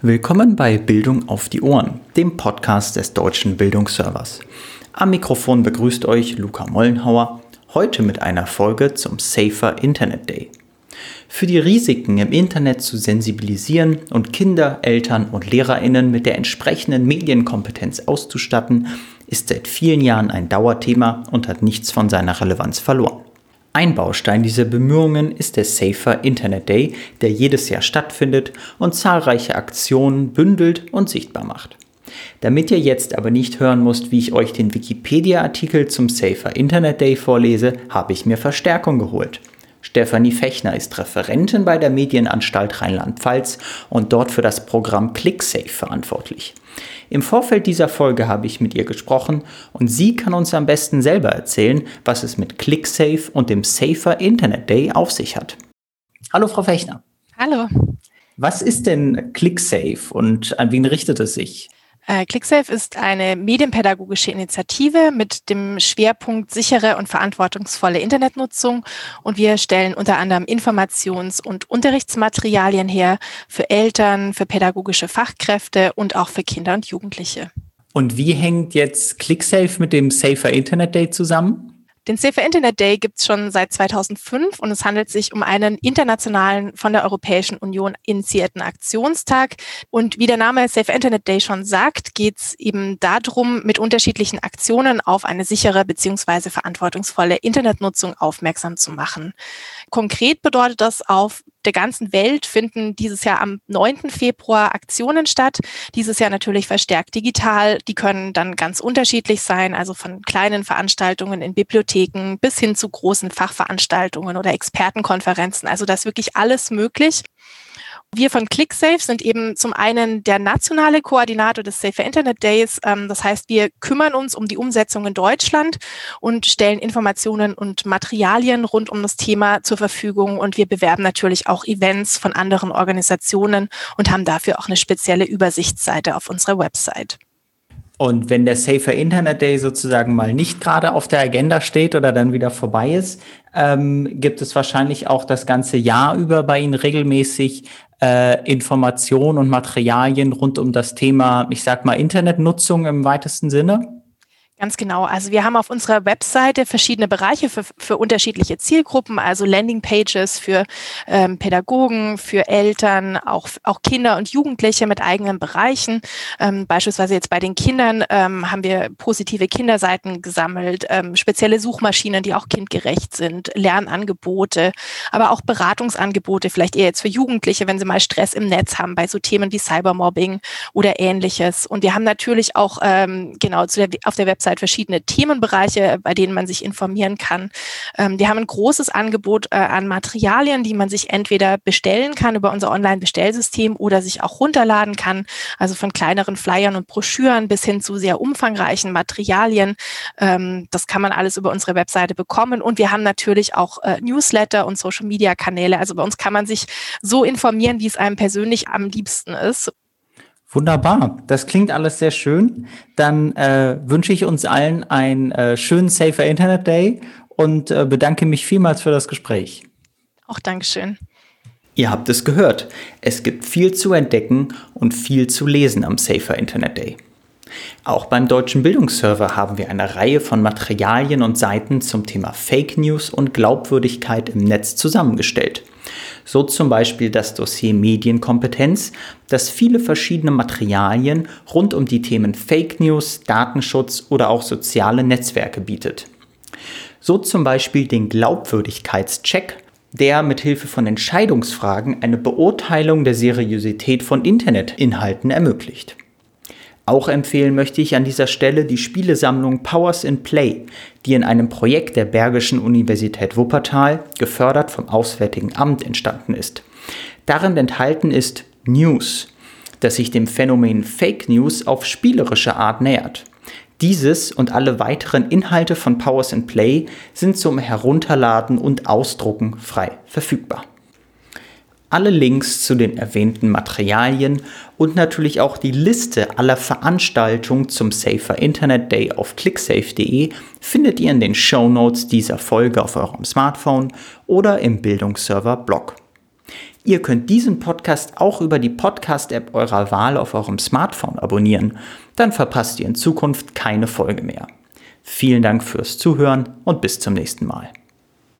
Willkommen bei Bildung auf die Ohren, dem Podcast des Deutschen Bildungsservers. Am Mikrofon begrüßt euch Luca Mollenhauer, heute mit einer Folge zum Safer Internet Day. Für die Risiken im Internet zu sensibilisieren und Kinder, Eltern und Lehrerinnen mit der entsprechenden Medienkompetenz auszustatten, ist seit vielen Jahren ein Dauerthema und hat nichts von seiner Relevanz verloren. Ein Baustein dieser Bemühungen ist der Safer Internet Day, der jedes Jahr stattfindet und zahlreiche Aktionen bündelt und sichtbar macht. Damit ihr jetzt aber nicht hören müsst, wie ich euch den Wikipedia-Artikel zum Safer Internet Day vorlese, habe ich mir Verstärkung geholt. Stefanie Fechner ist Referentin bei der Medienanstalt Rheinland-Pfalz und dort für das Programm ClickSafe verantwortlich. Im Vorfeld dieser Folge habe ich mit ihr gesprochen und sie kann uns am besten selber erzählen, was es mit ClickSafe und dem Safer Internet Day auf sich hat. Hallo, Frau Fechner. Hallo. Was ist denn ClickSafe und an wen richtet es sich? Äh, ClickSafe ist eine medienpädagogische Initiative mit dem Schwerpunkt sichere und verantwortungsvolle Internetnutzung und wir stellen unter anderem Informations- und Unterrichtsmaterialien her für Eltern, für pädagogische Fachkräfte und auch für Kinder und Jugendliche. Und wie hängt jetzt ClickSafe mit dem Safer Internet Day zusammen? Den Safer Internet Day gibt es schon seit 2005 und es handelt sich um einen internationalen, von der Europäischen Union initiierten Aktionstag. Und wie der Name Safer Internet Day schon sagt, geht es eben darum, mit unterschiedlichen Aktionen auf eine sichere bzw. verantwortungsvolle Internetnutzung aufmerksam zu machen. Konkret bedeutet das, auf der ganzen Welt finden dieses Jahr am 9. Februar Aktionen statt. Dieses Jahr natürlich verstärkt digital. Die können dann ganz unterschiedlich sein, also von kleinen Veranstaltungen in Bibliotheken bis hin zu großen Fachveranstaltungen oder Expertenkonferenzen. Also da ist wirklich alles möglich. Wir von ClickSafe sind eben zum einen der nationale Koordinator des Safer Internet Days. Ähm, das heißt, wir kümmern uns um die Umsetzung in Deutschland und stellen Informationen und Materialien rund um das Thema zur Verfügung. Und wir bewerben natürlich auch Events von anderen Organisationen und haben dafür auch eine spezielle Übersichtsseite auf unserer Website. Und wenn der Safer Internet Day sozusagen mal nicht gerade auf der Agenda steht oder dann wieder vorbei ist, ähm, gibt es wahrscheinlich auch das ganze Jahr über bei Ihnen regelmäßig äh, Informationen und Materialien rund um das Thema, ich sag mal, Internetnutzung im weitesten Sinne? Ganz genau. Also wir haben auf unserer Webseite verschiedene Bereiche für, für unterschiedliche Zielgruppen, also Landingpages für ähm, Pädagogen, für Eltern, auch, auch Kinder und Jugendliche mit eigenen Bereichen. Ähm, beispielsweise jetzt bei den Kindern ähm, haben wir positive Kinderseiten gesammelt, ähm, spezielle Suchmaschinen, die auch kindgerecht sind, Lernangebote, aber auch Beratungsangebote, vielleicht eher jetzt für Jugendliche, wenn sie mal Stress im Netz haben bei so Themen wie Cybermobbing oder ähnliches. Und wir haben natürlich auch ähm, genau zu der, auf der Webseite Website verschiedene Themenbereiche, bei denen man sich informieren kann. Ähm, wir haben ein großes Angebot äh, an Materialien, die man sich entweder bestellen kann über unser Online-Bestellsystem oder sich auch runterladen kann. Also von kleineren Flyern und Broschüren bis hin zu sehr umfangreichen Materialien. Ähm, das kann man alles über unsere Webseite bekommen. Und wir haben natürlich auch äh, Newsletter und Social-Media-Kanäle. Also bei uns kann man sich so informieren, wie es einem persönlich am liebsten ist. Wunderbar, das klingt alles sehr schön. Dann äh, wünsche ich uns allen einen äh, schönen Safer Internet Day und äh, bedanke mich vielmals für das Gespräch. Auch Dankeschön. Ihr habt es gehört. Es gibt viel zu entdecken und viel zu lesen am Safer Internet Day. Auch beim Deutschen Bildungsserver haben wir eine Reihe von Materialien und Seiten zum Thema Fake News und Glaubwürdigkeit im Netz zusammengestellt. So zum Beispiel das Dossier Medienkompetenz, das viele verschiedene Materialien rund um die Themen Fake News, Datenschutz oder auch soziale Netzwerke bietet. So zum Beispiel den Glaubwürdigkeitscheck, der mithilfe von Entscheidungsfragen eine Beurteilung der Seriosität von Internetinhalten ermöglicht. Auch empfehlen möchte ich an dieser Stelle die Spielesammlung Powers in Play, die in einem Projekt der Bergischen Universität Wuppertal, gefördert vom Auswärtigen Amt, entstanden ist. Darin enthalten ist News, das sich dem Phänomen Fake News auf spielerische Art nähert. Dieses und alle weiteren Inhalte von Powers in Play sind zum Herunterladen und Ausdrucken frei verfügbar. Alle Links zu den erwähnten Materialien und natürlich auch die Liste aller Veranstaltungen zum Safer Internet Day auf clicksafe.de findet ihr in den Show Notes dieser Folge auf eurem Smartphone oder im Bildungsserver Blog. Ihr könnt diesen Podcast auch über die Podcast-App eurer Wahl auf eurem Smartphone abonnieren. Dann verpasst ihr in Zukunft keine Folge mehr. Vielen Dank fürs Zuhören und bis zum nächsten Mal.